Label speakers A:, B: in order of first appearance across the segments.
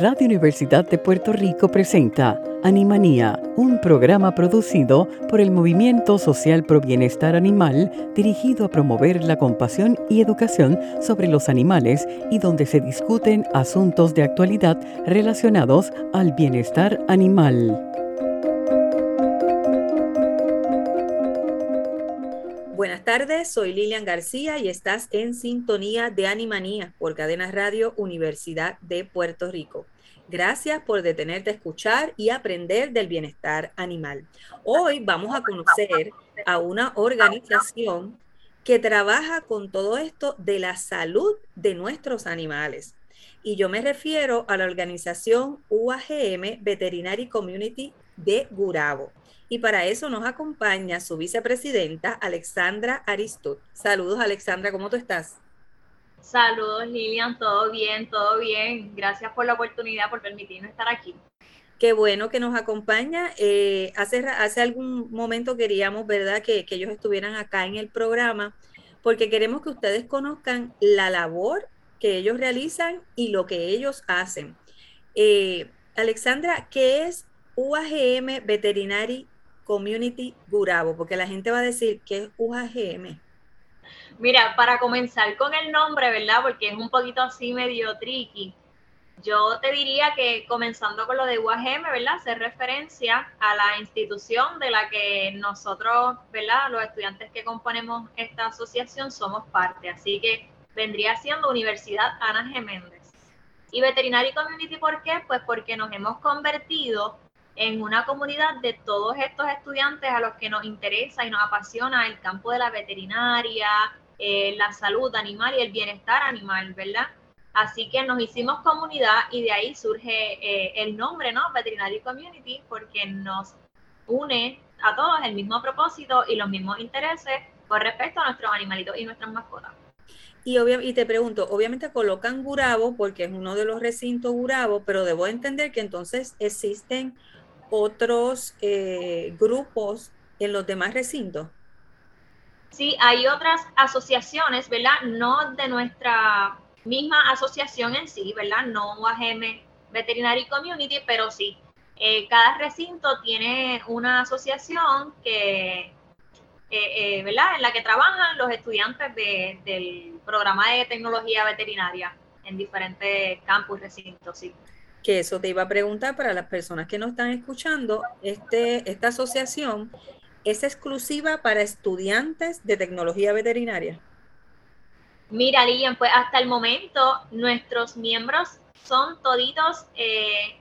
A: Radio Universidad de Puerto Rico presenta Animanía, un programa producido por el Movimiento Social Pro Bienestar Animal dirigido a promover la compasión y educación sobre los animales y donde se discuten asuntos de actualidad relacionados al bienestar animal.
B: Buenas tardes, soy Lilian García y estás en sintonía de Animanía por Cadena Radio Universidad de Puerto Rico. Gracias por detenerte a escuchar y aprender del bienestar animal. Hoy vamos a conocer a una organización que trabaja con todo esto de la salud de nuestros animales. Y yo me refiero a la organización UAGM Veterinary Community de Gurabo. Y para eso nos acompaña su vicepresidenta, Alexandra Aristot. Saludos, Alexandra, ¿cómo tú estás?
C: Saludos Lilian, todo bien, todo bien. Gracias por la oportunidad, por permitirme estar aquí.
B: Qué bueno que nos acompaña. Eh, hace, hace algún momento queríamos, ¿verdad?, que, ellos estuvieran acá en el programa, porque queremos que ustedes conozcan la labor que ellos realizan y lo que ellos hacen. Eh, Alexandra, ¿qué es UAGM Veterinary Community Gurabo? Porque la gente va a decir, ¿qué es UAGM?
C: Mira, para comenzar con el nombre, ¿verdad? Porque es un poquito así medio tricky. Yo te diría que comenzando con lo de UAGM, ¿verdad? Hacer referencia a la institución de la que nosotros, ¿verdad? Los estudiantes que componemos esta asociación somos parte. Así que vendría siendo Universidad Ana G. Méndez. Y Veterinary Community, ¿por qué? Pues porque nos hemos convertido en una comunidad de todos estos estudiantes a los que nos interesa y nos apasiona el campo de la veterinaria, eh, la salud animal y el bienestar animal, ¿verdad? Así que nos hicimos comunidad y de ahí surge eh, el nombre, ¿no? Veterinary Community, porque nos une a todos el mismo propósito y los mismos intereses con respecto a nuestros animalitos y nuestras mascotas.
B: Y, y te pregunto, obviamente colocan Gurabo porque es uno de los recintos Gurabo, pero debo entender que entonces existen otros eh, grupos en los demás recintos.
C: Sí, hay otras asociaciones, ¿verdad? No de nuestra misma asociación en sí, ¿verdad? No UAGM Veterinary Community, pero sí. Eh, cada recinto tiene una asociación que, eh, ¿verdad? En la que trabajan los estudiantes del programa de tecnología veterinaria en diferentes campus, recintos, sí.
B: Que eso te iba a preguntar para las personas que nos están escuchando, este, esta asociación es exclusiva para estudiantes de tecnología veterinaria?
C: Mira, Lilian, pues hasta el momento nuestros miembros son toditos eh,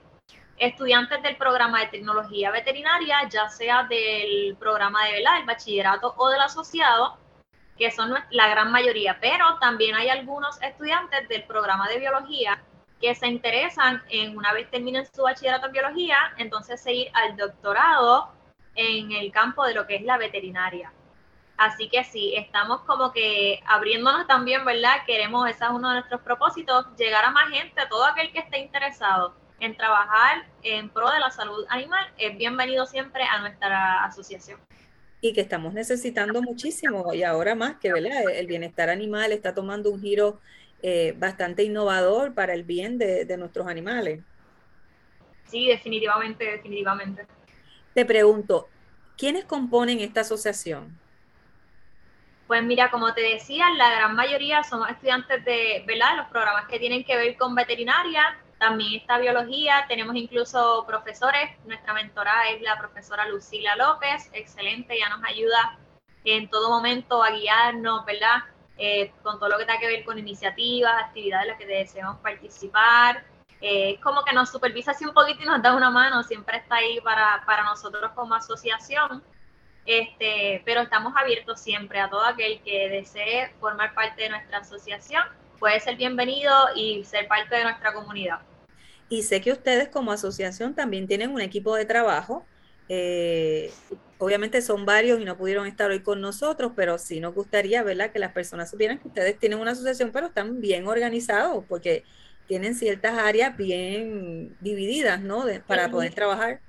C: estudiantes del programa de tecnología veterinaria, ya sea del programa de ¿verdad? el bachillerato o del asociado, que son la gran mayoría, pero también hay algunos estudiantes del programa de biología que se interesan en una vez terminen su bachillerato en biología, entonces seguir al doctorado en el campo de lo que es la veterinaria. Así que sí, estamos como que abriéndonos también, ¿verdad? Queremos, ese es uno de nuestros propósitos, llegar a más gente, todo aquel que esté interesado en trabajar en pro de la salud animal, es bienvenido siempre a nuestra asociación.
B: Y que estamos necesitando muchísimo, y ahora más que, ¿verdad? El bienestar animal está tomando un giro eh, bastante innovador para el bien de, de nuestros animales.
C: Sí, definitivamente, definitivamente.
B: Te pregunto, ¿quiénes componen esta asociación?
C: Pues mira, como te decía, la gran mayoría somos estudiantes de, ¿verdad? Los programas que tienen que ver con veterinaria, también está biología, tenemos incluso profesores, nuestra mentora es la profesora Lucila López, excelente, ya nos ayuda en todo momento a guiarnos, ¿verdad? Eh, con todo lo que tenga que ver con iniciativas, actividades en las que deseamos participar. Eh, es como que nos supervisa así un poquito y nos da una mano, siempre está ahí para, para nosotros como asociación. Este, pero estamos abiertos siempre a todo aquel que desee formar parte de nuestra asociación, puede ser bienvenido y ser parte de nuestra comunidad.
B: Y sé que ustedes como asociación también tienen un equipo de trabajo. Eh, obviamente son varios y no pudieron estar hoy con nosotros, pero sí nos gustaría, ¿verdad? Que las personas supieran que ustedes tienen una asociación, pero están bien organizados porque tienen ciertas áreas bien divididas, ¿no? para poder trabajar.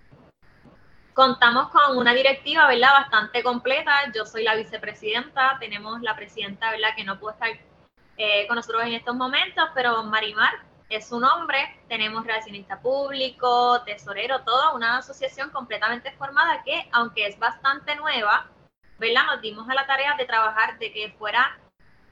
C: Contamos con una directiva, ¿verdad? Bastante completa. Yo soy la vicepresidenta, tenemos la presidenta, ¿verdad? Que no puede estar eh, con nosotros en estos momentos, pero Marimar es su nombre. Tenemos relacionista público, tesorero, toda una asociación completamente formada que, aunque es bastante nueva, ¿verdad? Nos dimos a la tarea de trabajar de que fuera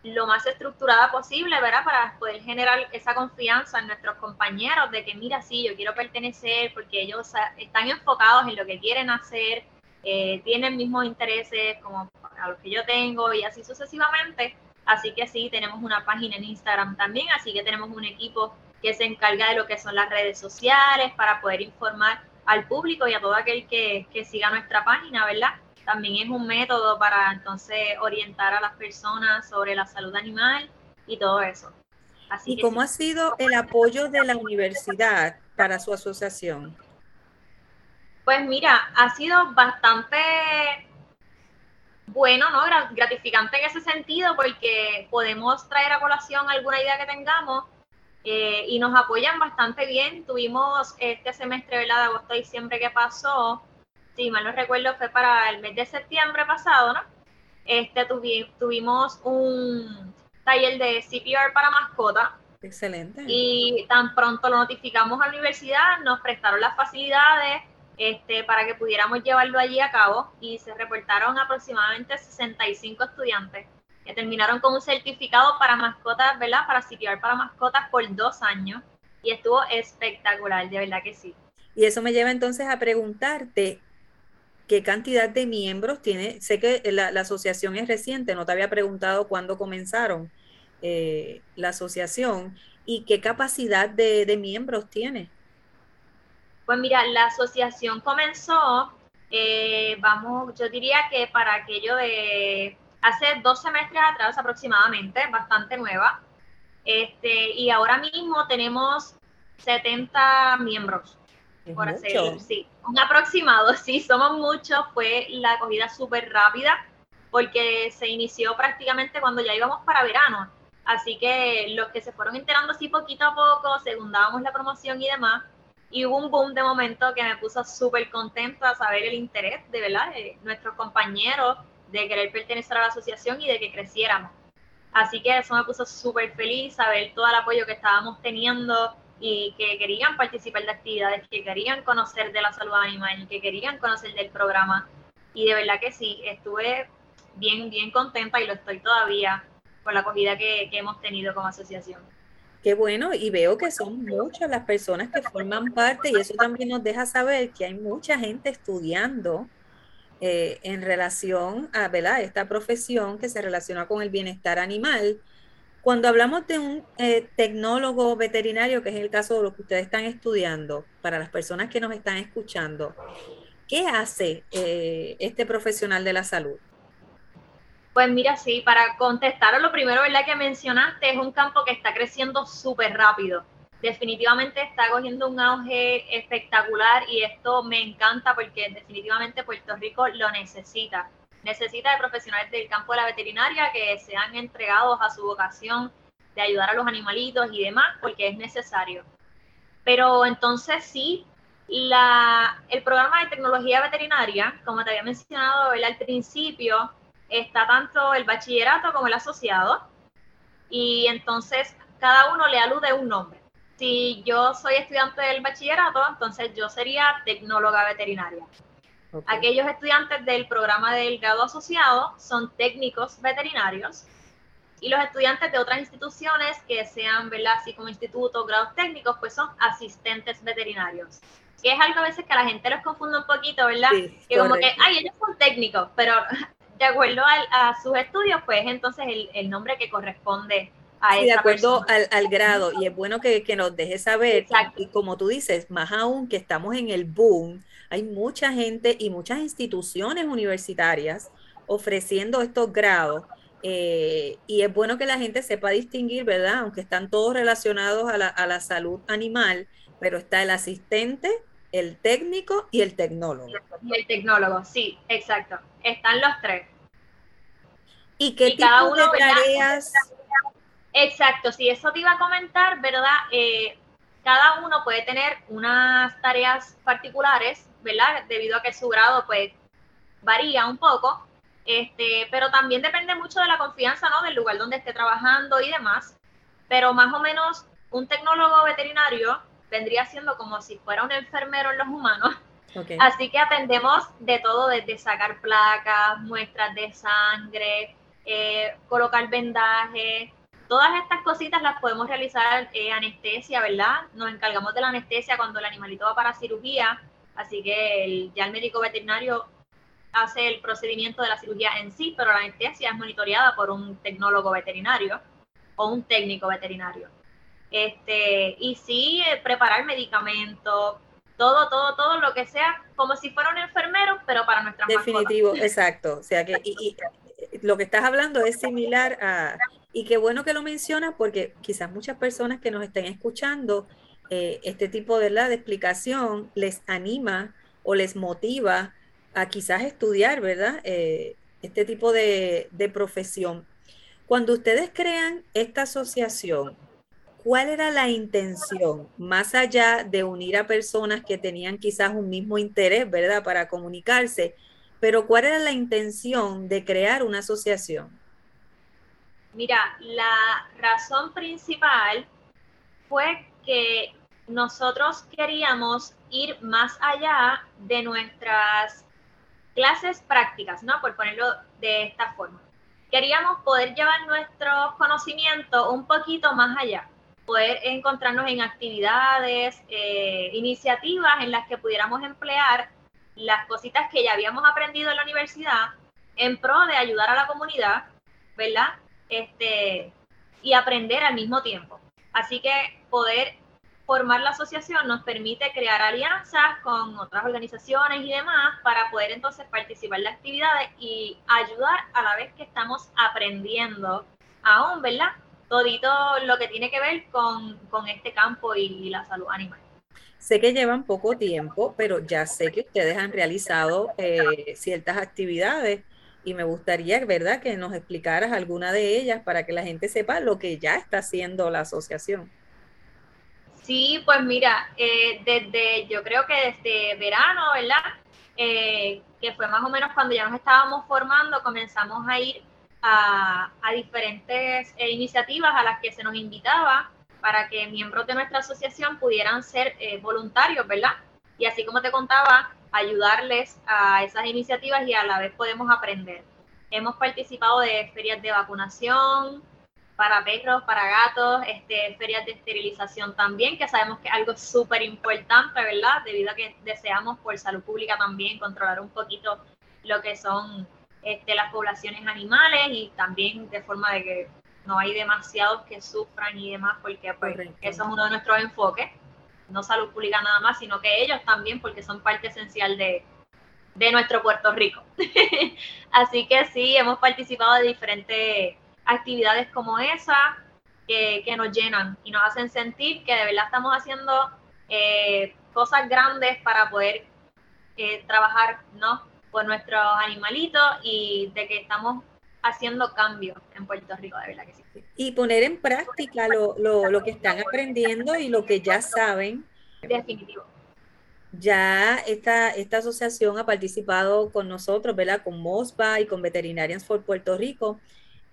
C: lo más estructurada posible, ¿verdad? Para poder generar esa confianza en nuestros compañeros de que, mira, sí, yo quiero pertenecer porque ellos están enfocados en lo que quieren hacer, eh, tienen mismos intereses como a los que yo tengo y así sucesivamente. Así que sí, tenemos una página en Instagram también, así que tenemos un equipo que se encarga de lo que son las redes sociales para poder informar al público y a todo aquel que, que siga nuestra página, ¿verdad? También es un método para entonces orientar a las personas sobre la salud animal y todo eso.
B: Así ¿Y cómo ha sido el apoyo de la universidad para su asociación?
C: Pues mira, ha sido bastante bueno, ¿no? Gratificante en ese sentido porque podemos traer a colación alguna idea que tengamos eh, y nos apoyan bastante bien. Tuvimos este semestre, ¿verdad? De agosto a diciembre que pasó, si mal no recuerdo, fue para el mes de septiembre pasado, ¿no? Este, tuvimos un taller de CPR para mascota.
B: Excelente.
C: Y tan pronto lo notificamos a la universidad, nos prestaron las facilidades este, para que pudiéramos llevarlo allí a cabo y se reportaron aproximadamente 65 estudiantes que terminaron con un certificado para mascotas, ¿verdad? Para CPR para mascotas por dos años y estuvo espectacular, de verdad que sí.
B: Y eso me lleva entonces a preguntarte, ¿qué cantidad de miembros tiene? Sé que la, asociación es reciente, no te había preguntado cuándo comenzaron eh, la asociación y qué capacidad de, de miembros tiene.
C: Pues mira, la asociación comenzó, eh, vamos, yo diría que para aquello de hace dos semestres atrás aproximadamente, bastante nueva. Este, y ahora mismo tenemos 70 miembros, por hacer, sí, un aproximado, sí, somos muchos, fue la acogida súper rápida porque se inició prácticamente cuando ya íbamos para verano. Así que los que se fueron enterando así poquito a poco, segundábamos la promoción y demás, y hubo un boom de momento que me puso súper contenta saber el interés de verdad de nuestros compañeros de querer pertenecer a la asociación y de que creciéramos. Así que eso me puso súper feliz, saber todo el apoyo que estábamos teniendo y que querían participar de actividades, que querían conocer de la salud animal, que querían conocer del programa. Y de verdad que sí, estuve bien, bien contenta y lo estoy todavía con la acogida que, que hemos tenido como asociación.
B: Qué bueno, y veo que son muchas las personas que forman parte y eso también nos deja saber que hay mucha gente estudiando eh, en relación a esta profesión que se relaciona con el bienestar animal. Cuando hablamos de un eh, tecnólogo veterinario, que es el caso de lo que ustedes están estudiando, para las personas que nos están escuchando, ¿qué hace eh, este profesional de la salud?
C: Pues mira, sí, para contestar a lo primero, ¿verdad? Que mencionaste, es un campo que está creciendo súper rápido. Definitivamente está cogiendo un auge espectacular y esto me encanta porque definitivamente Puerto Rico lo necesita. Necesita de profesionales del campo de la veterinaria que sean entregados a su vocación de ayudar a los animalitos y demás, porque es necesario. Pero entonces sí, el programa de tecnología veterinaria, como te había mencionado al principio, está tanto el bachillerato como el asociado y entonces cada uno le alude un nombre. Si yo soy estudiante del bachillerato, entonces yo sería tecnóloga veterinaria. Aquellos estudiantes del programa del grado asociado son técnicos veterinarios y los estudiantes de otras instituciones que sean, ¿verdad? Así como institutos, grados técnicos, pues son asistentes veterinarios. Que es algo a veces que a la gente los confunde un poquito, ¿verdad? que como que, ay, ellos son técnicos, pero de acuerdo a, sus estudios, pues entonces el, nombre que corresponde a sí,
B: de acuerdo al, grado, y es bueno que, nos dejes saber, y como tú dices, más aún que estamos en el boom, hay mucha gente y muchas instituciones universitarias ofreciendo estos grados, eh, y es bueno que la gente sepa distinguir, ¿verdad? Aunque están todos relacionados a la, a la salud animal, pero está el asistente el técnico y el tecnólogo.
C: Y el tecnólogo, sí, exacto. Están los tres.
B: ¿Y qué tipo cada uno, de tareas?
C: Exacto, sí, eso te iba a comentar, ¿verdad? Eh, cada uno puede tener unas tareas particulares, ¿verdad? Debido a que su grado, pues, varía un poco, este, pero también depende mucho de la confianza, ¿no? Del lugar donde esté trabajando y demás. Pero más o menos un tecnólogo veterinario vendría siendo como si fuera un enfermero en los humanos. Así que atendemos de todo, desde sacar placas, muestras de sangre, eh, colocar vendajes, todas estas cositas las podemos realizar eh, anestesia, ¿verdad? Nos encargamos de la anestesia cuando el animalito va para cirugía, así que ya el médico veterinario hace el procedimiento de la cirugía en sí, pero la anestesia es monitoreada por un tecnólogo veterinario o un técnico veterinario. Este, y sí, eh, preparar medicamentos, todo, todo, todo lo que sea, como si fuera un enfermero, pero para nuestra
B: Definitivo, exacto. O sea que y, lo que estás hablando es similar a, y qué bueno que lo mencionas porque quizás muchas personas que nos estén escuchando, eh, este tipo de, de explicación les anima o les motiva a quizás estudiar, ¿verdad? Eh, este tipo de, de profesión. Cuando ustedes crean esta asociación, ¿cuál era la intención? Más allá de unir a personas que tenían quizás un mismo interés, ¿verdad? Para comunicarse, pero ¿cuál era la intención de crear una asociación?
C: Mira, la razón principal fue que nosotros queríamos ir más allá de nuestras clases prácticas, ¿no? Por ponerlo de esta forma. Queríamos poder llevar nuestro conocimiento un poquito más allá, poder encontrarnos en actividades, eh, iniciativas en las que pudiéramos emplear las cositas que ya habíamos aprendido en la universidad en pro de ayudar a la comunidad, ¿verdad? Este, y aprender al mismo tiempo. Así que poder formar la asociación nos permite crear alianzas con otras organizaciones y demás para poder entonces participar las actividades y ayudar a la vez que estamos aprendiendo aún, ¿verdad? Todito lo que tiene que ver con, este campo y la salud animal.
B: Sé que llevan poco tiempo, pero ya sé que ustedes han realizado eh, ciertas actividades y me gustaría, ¿verdad?, que nos explicaras alguna de ellas para que la gente sepa lo que ya está haciendo la asociación.
C: Sí, pues mira, eh, desde, yo creo que desde verano, ¿verdad? Eh, que fue más o menos cuando ya nos estábamos formando, comenzamos a ir a, diferentes iniciativas a las que se nos invitaba para que miembros de nuestra asociación pudieran ser eh, voluntarios, ¿verdad? Y así como te contaba, ayudarles a esas iniciativas y a la vez podemos aprender. Hemos participado de ferias de vacunación para perros, para gatos, este, ferias de esterilización también, que sabemos que es algo súper importante, ¿verdad? Debido a que deseamos por salud pública también controlar un poquito lo que son este, las poblaciones animales y también de forma de que no hay demasiados que sufran y demás, porque pues, eso es uno de nuestros enfoques, no salud pública nada más, sino que ellos también, porque son parte esencial de, de nuestro Puerto Rico. Así que sí, hemos participado de diferentes actividades como esa que, que, nos llenan y nos hacen sentir que de verdad estamos haciendo eh, cosas grandes para poder eh, trabajar ¿no? por nuestros animalitos y de que estamos haciendo cambios en Puerto Rico, de verdad que sí.
B: Y poner en práctica lo, lo, lo que están aprendiendo y lo que ya saben.
C: Definitivo.
B: Ya esta, esta asociación ha participado con nosotros, ¿verdad? Con MOSPA y con Veterinarians for Puerto Rico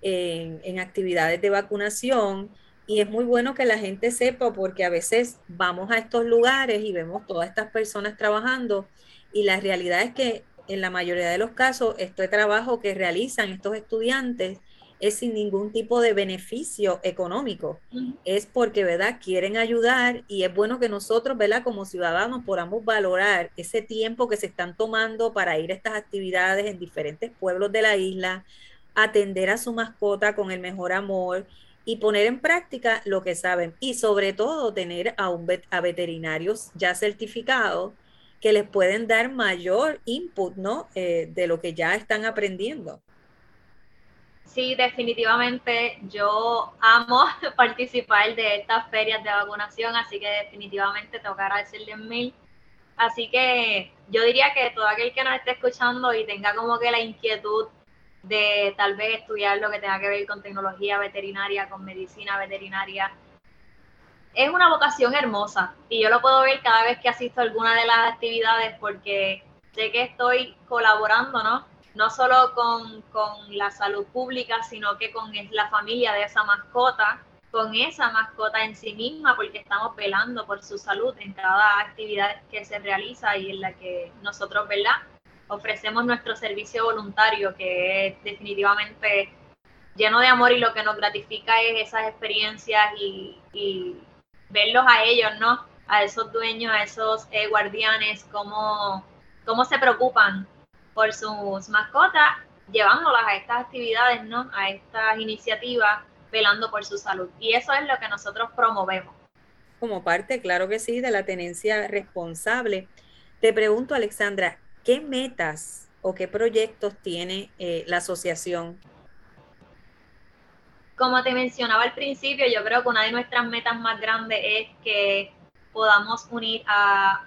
B: en, en actividades de vacunación. Y es muy bueno que la gente sepa porque a veces vamos a estos lugares y vemos todas estas personas trabajando y la realidad es que en la mayoría de los casos, este trabajo que realizan estos estudiantes es sin ningún tipo de beneficio económico. Es porque, ¿verdad? Quieren ayudar y es bueno que nosotros, ¿verdad? Como ciudadanos podamos valorar ese tiempo que se están tomando para ir a estas actividades en diferentes pueblos de la isla, atender a su mascota con el mejor amor y poner en práctica lo que saben y sobre todo tener a, un a veterinarios ya certificados que les pueden dar mayor input, ¿no? Eh, de lo que ya están aprendiendo.
C: Sí, definitivamente yo amo participar de estas ferias de vacunación, así que definitivamente tengo que agradecerles mil Así que yo diría que todo aquel que nos esté escuchando y tenga como que la inquietud de tal vez estudiar lo que tenga que ver con tecnología veterinaria, con medicina veterinaria, es una vocación hermosa y yo lo puedo ver cada vez que asisto a alguna de las actividades porque sé que estoy colaborando, ¿no? No solo con, con la salud pública, sino que con la familia de esa mascota, con esa mascota en sí misma, porque estamos velando por su salud en cada actividad que se realiza y en la que nosotros, ¿verdad? Ofrecemos nuestro servicio voluntario, que es definitivamente lleno de amor y lo que nos gratifica es esas experiencias y, y verlos a ellos, ¿no? A esos dueños, a esos eh, guardianes, cómo, cómo se preocupan por sus mascotas, llevándolas a estas actividades, ¿no? A estas iniciativas, velando por su salud. Y eso es lo que nosotros promovemos.
B: Como parte, claro que sí, de la tenencia responsable. Te pregunto, Alexandra, ¿qué metas o qué proyectos tiene eh, la asociación
C: como te mencionaba al principio, yo creo que una de nuestras metas más grandes es que podamos unir a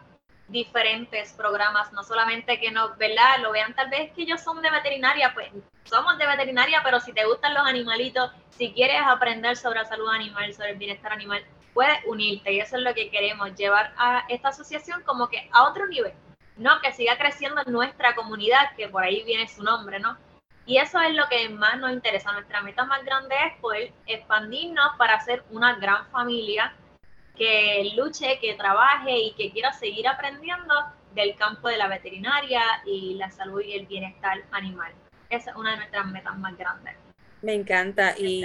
C: diferentes programas, no solamente que nos, ¿verdad? Lo vean tal vez que ellos son de veterinaria, pues somos de veterinaria, pero si te gustan los animalitos, si quieres aprender sobre la salud animal, sobre el bienestar animal, puedes unirte y eso es lo que queremos, llevar a esta asociación como que a otro nivel, ¿no? Que siga creciendo en nuestra comunidad, que por ahí viene su nombre, ¿no? Y eso es lo que más nos interesa. Nuestra meta más grande es expandirnos para ser una gran familia que luche, que trabaje y que quiera seguir aprendiendo del campo de la veterinaria y la salud y el bienestar animal. Esa es una de nuestras metas más grandes.
B: Me encanta y,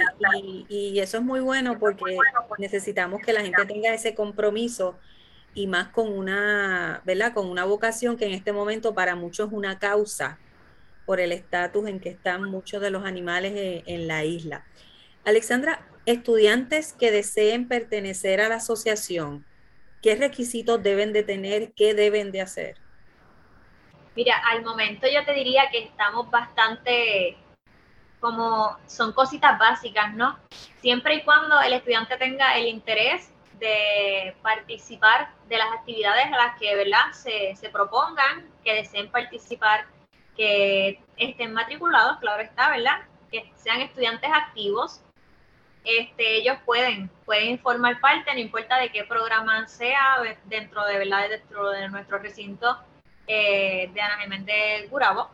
B: y, eso es muy bueno porque necesitamos que la gente tenga ese compromiso y más con una, ¿verdad? Con una vocación que en este momento para muchos es una causa por el estatus en que están muchos de los animales en, la isla. Alexandra, estudiantes que deseen pertenecer a la asociación, ¿qué requisitos deben de tener? ¿Qué deben de hacer?
C: Mira, al momento yo te diría que estamos bastante como son cositas básicas, ¿no? Siempre y cuando el estudiante tenga el interés de participar de las actividades a las que, ¿verdad? Se, se propongan, que deseen participar que estén matriculados, claro está, ¿verdad? Que sean estudiantes activos. Este, ellos pueden, pueden formar parte, no importa de qué programa sea, dentro de, ¿verdad? dentro de nuestro recinto eh, de Ana Jiménez Gurabo.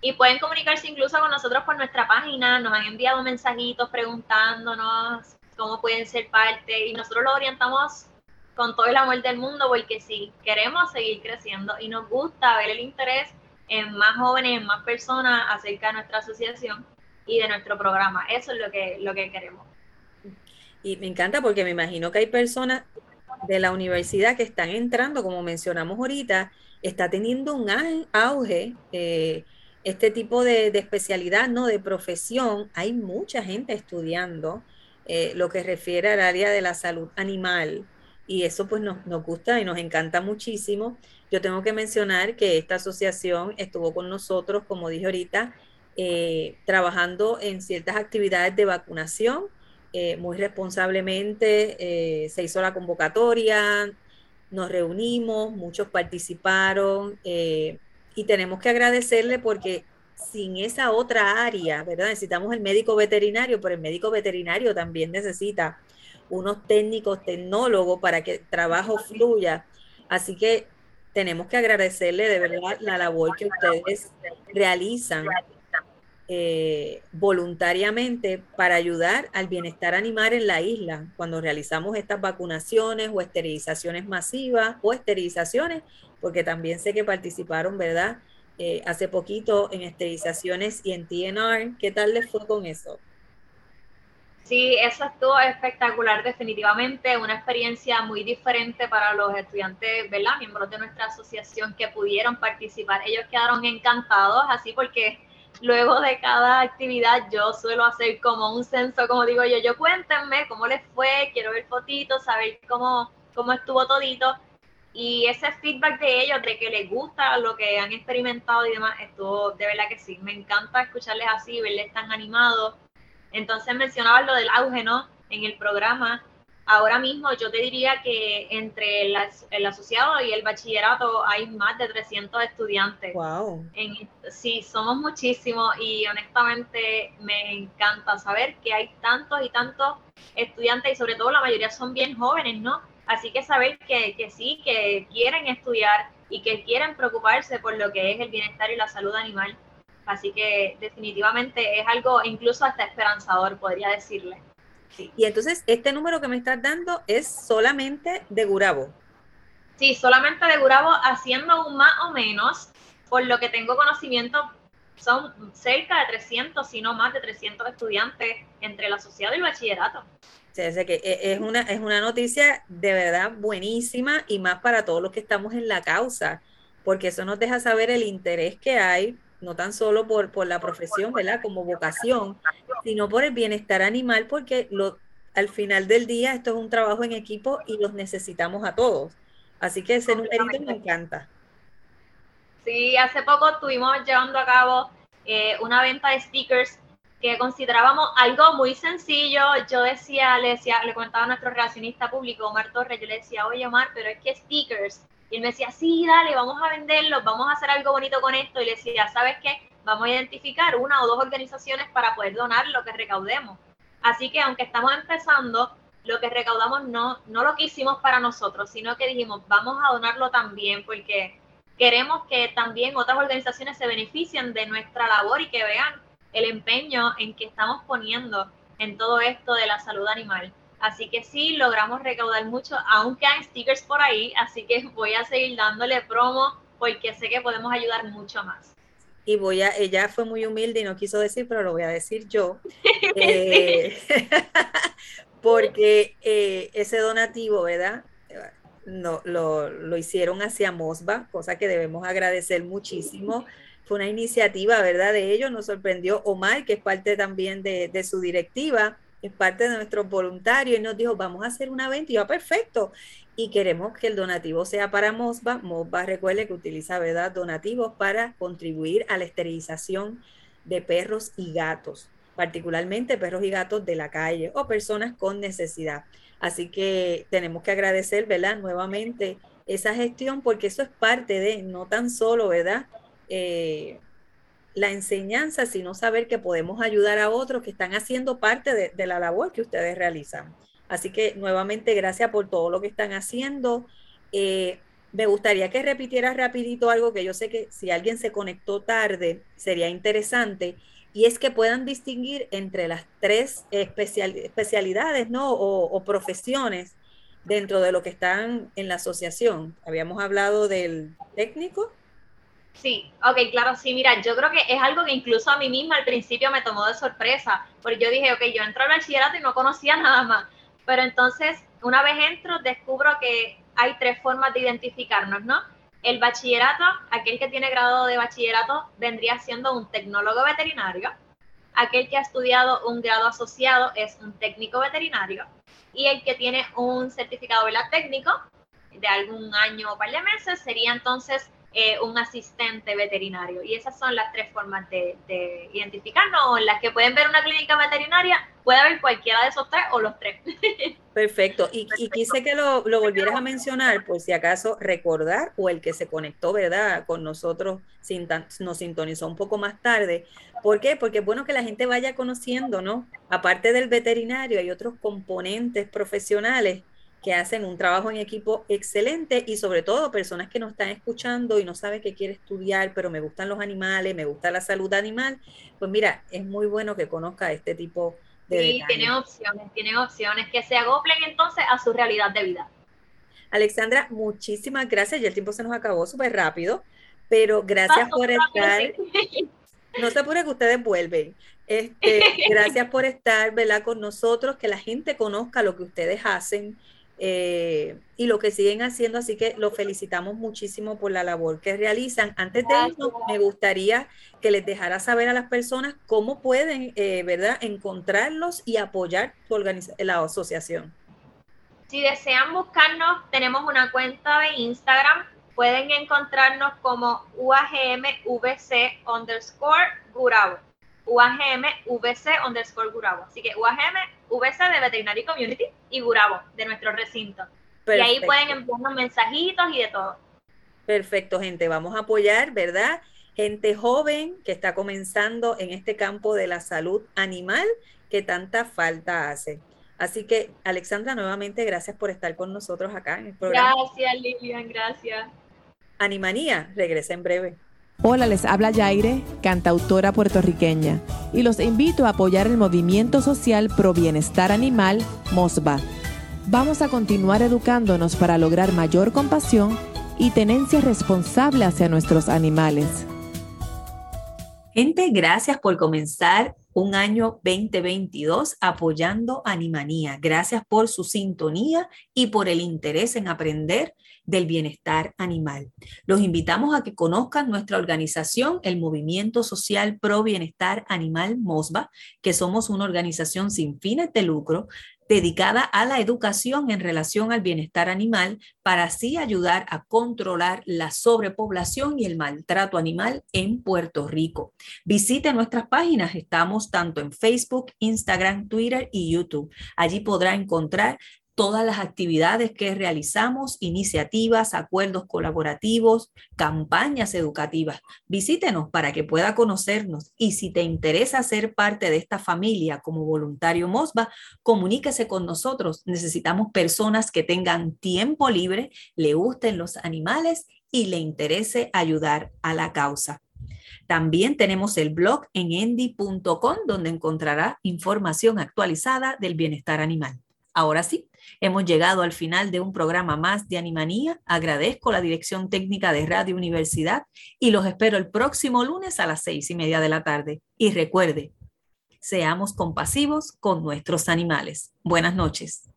C: Y pueden comunicarse incluso con nosotros por nuestra página, nos han enviado mensajitos preguntándonos cómo pueden ser parte y nosotros lo orientamos con todo el amor del mundo porque sí, queremos seguir creciendo y nos gusta ver el interés en más jóvenes, en más personas acerca de nuestra asociación y de nuestro programa. Eso es lo que, lo que queremos.
B: Y me encanta porque me imagino que hay personas de la universidad que están entrando, como mencionamos ahorita, está teniendo un auge eh, este tipo de, especialidad, ¿no? De profesión. Hay mucha gente estudiando eh, lo que refiere al área de la salud animal y eso pues nos, nos gusta y nos encanta muchísimo. Yo tengo que mencionar que esta asociación estuvo con nosotros, como dije ahorita, eh, trabajando en ciertas actividades de vacunación. Eh, muy responsablemente eh, se hizo la convocatoria, nos reunimos, muchos participaron y tenemos que agradecerle porque sin esa otra área, ¿verdad? Necesitamos el médico veterinario, pero el médico veterinario también necesita unos técnicos, tecnólogos para que el trabajo fluya. Así que tenemos que agradecerle de verdad la labor que ustedes realizan eh, voluntariamente para ayudar al bienestar animal en la isla cuando realizamos estas vacunaciones o esterilizaciones masivas o esterilizaciones, porque también sé que participaron, ¿verdad? Eh, hace poquito en esterilizaciones y en TNR. ¿Qué tal les fue con eso?
C: Sí, eso estuvo espectacular definitivamente, una experiencia muy diferente para los estudiantes, ¿verdad? Miembros de nuestra asociación que pudieron participar. Ellos quedaron encantados, así porque luego de cada actividad yo suelo hacer como un censo, como digo yo, yo cuéntenme cómo les fue, quiero ver fotitos, saber cómo, cómo estuvo todito. Y ese feedback de ellos, de que les gusta lo que han experimentado y demás, estuvo de verdad que sí. Me encanta escucharles así, verles tan animados entonces mencionaba lo del auge, ¿no? En el programa Ahora mismo yo te diría que entre el asociado y el bachillerato hay más de 300 estudiantes.
B: Wow.
C: sí, somos muchísimos y honestamente me encanta saber que hay tantos y tantos estudiantes y sobre todo la mayoría son bien jóvenes, ¿no? Así que saber que, que sí, que quieren estudiar y que quieren preocuparse por lo que es el bienestar y la salud animal. Así que definitivamente es algo incluso hasta esperanzador, podría decirle.
B: Y entonces, este número que me estás dando es solamente de Gurabo.
C: Sí, solamente de Gurabo, haciendo un más o menos, por lo que tengo conocimiento, son cerca de 300, si no más de 300 estudiantes entre el asociado y el bachillerato.
B: Sí, que e, es una, es una noticia de verdad buenísima y más para todos los que estamos en la causa, porque eso nos deja saber el interés que hay no tan solo por, por la profesión, ¿verdad? Como vocación, sino por el bienestar animal, porque lo, al final del día esto es un trabajo en equipo y los necesitamos a todos. Así que ese numerito me encanta.
C: Sí, hace poco estuvimos llevando a cabo eh, una venta de stickers que considerábamos algo muy sencillo. Yo decía, le decía, le comentaba a nuestro relacionista público, Omar Torres, yo le decía, oye Omar, pero es que stickers y él me decía, sí, dale, vamos a venderlos, vamos a hacer algo bonito con esto. Y le decía, ¿sabes qué? Vamos a identificar una o dos organizaciones para poder donar lo que recaudemos. Así que aunque estamos empezando, lo que recaudamos no, no lo que hicimos para nosotros, sino que dijimos, vamos a donarlo también porque queremos que también otras organizaciones se beneficien de nuestra labor y que vean el empeño en que estamos poniendo en todo esto de la salud animal. Así que sí, logramos recaudar mucho, aunque hay stickers por ahí, así que voy a seguir dándole promo porque sé que podemos ayudar mucho más.
B: Y voy a, ella fue muy humilde y no quiso decir, pero lo voy a decir yo. Eh, porque eh, ese donativo, ¿verdad? No, lo, lo, hicieron hacia Mosba, cosa que debemos agradecer muchísimo. Fue una iniciativa, ¿verdad? De ellos, nos sorprendió Omar, que es parte también de, de su directiva, es parte de nuestros voluntarios y nos dijo, vamos a hacer una venta y va perfecto. Y queremos que el donativo sea para Mosba. Mosba recuerde que utiliza ¿verdad? donativos para contribuir a la esterilización de perros y gatos, particularmente perros y gatos de la calle o personas con necesidad. Así que tenemos que agradecer, ¿verdad? Nuevamente esa gestión porque eso es parte de, no tan solo, ¿verdad? Eh, la enseñanza, sino saber que podemos ayudar a otros que están haciendo parte de, la labor que ustedes realizan. Así que nuevamente gracias por todo lo que están haciendo. Eh, me gustaría que repitieras rapidito algo que yo sé que si alguien se conectó tarde sería interesante y es que puedan distinguir entre las tres especialidades ¿no? o, o profesiones dentro de lo que están en la asociación. Habíamos hablado del técnico,
C: Sí, ok, claro, sí, mira, yo creo que es algo que incluso a mí misma al principio me tomó de sorpresa, porque yo dije, ok, yo entro al bachillerato y no conocía nada más, pero entonces una vez entro descubro que hay tres formas de identificarnos, ¿no? El bachillerato, aquel que tiene grado de bachillerato, vendría siendo un tecnólogo veterinario, aquel que ha estudiado un grado asociado es un técnico veterinario, y el que tiene un certificado la técnico de algún año o par de meses sería entonces eh, un asistente veterinario. Y esas son las tres formas de, identificarnos. O en las que pueden ver una clínica veterinaria, puede haber cualquiera de esos tres o los tres.
B: Perfecto. Y, quise que lo, lo, volvieras a mencionar, por si acaso recordar, o el que se conectó, ¿verdad? Con nosotros, sin nos sintonizó un poco más tarde. ¿Por qué? Porque es bueno que la gente vaya conociendo, ¿no? Aparte del veterinario, hay otros componentes profesionales que hacen un trabajo en equipo excelente y sobre todo personas que nos están escuchando y no saben qué quiere estudiar, pero me gustan los animales, me gusta la salud animal, pues mira, es muy bueno que conozca este tipo de...
C: Sí, tiene opciones, tiene opciones que se agoplen entonces a su realidad de vida.
B: Alexandra, muchísimas gracias, ya el tiempo se nos acabó súper rápido, pero gracias por estar... No se apure que ustedes vuelven. Este, gracias por estar, ¿verdad? Con nosotros, que la gente conozca lo que ustedes hacen, eh, y lo que siguen haciendo, así que los felicitamos muchísimo por la labor que realizan. Antes de eso, me gustaría que les dejara saber a las personas cómo pueden, eh, ¿verdad?, encontrarlos y apoyar la asociación.
C: Si desean buscarnos, tenemos una cuenta de Instagram. Pueden encontrarnos como UAGMVC underscore Gurabo. UAGM VC underscore Gurabo. Así que UAGM VC de Veterinary Community y Gurabo de nuestro recinto. Y ahí pueden enviarnos mensajitos y de todo.
B: Perfecto, gente. Vamos a apoyar, ¿verdad? Gente joven que está comenzando en este campo de la salud animal que tanta falta hace. Así que, Alexandra, nuevamente gracias por estar con nosotros acá en el programa.
C: Gracias, Lilian, gracias.
B: Animanía, regresa en breve.
D: Hola, les habla Yaire, cantautora puertorriqueña, y los invito a apoyar el movimiento social pro bienestar animal, MOSBA. Vamos a continuar educándonos para lograr mayor compasión y tenencia responsable hacia nuestros animales.
B: Gente, gracias por comenzar un año 2022 apoyando Animanía. Gracias por su sintonía y por el interés en aprender del bienestar animal. Los invitamos a que conozcan nuestra organización, el Movimiento Social Pro Bienestar Animal MOSBA, que somos una organización sin fines de lucro dedicada a la educación en relación al bienestar animal para así ayudar a controlar la sobrepoblación y el maltrato animal en Puerto Rico. Visite nuestras páginas, estamos tanto en Facebook, Instagram, Twitter y YouTube. Allí podrá encontrar todas las actividades que realizamos, iniciativas, acuerdos colaborativos, campañas educativas. Visítenos para que pueda conocernos y si te interesa ser parte de esta familia como voluntario MOSBA, comuníquese con nosotros. Necesitamos personas que tengan tiempo libre, le gusten los animales y le interese ayudar a la causa. También tenemos el blog en endy.com donde encontrará información actualizada del bienestar animal. Ahora sí, hemos llegado al final de un programa más de Animanía. Agradezco la dirección técnica de Radio Universidad y los espero el próximo lunes a las seis y media de la tarde. Y recuerde, seamos compasivos con nuestros animales. Buenas noches.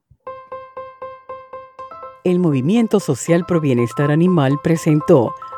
A: El Movimiento Social Pro Bienestar Animal presentó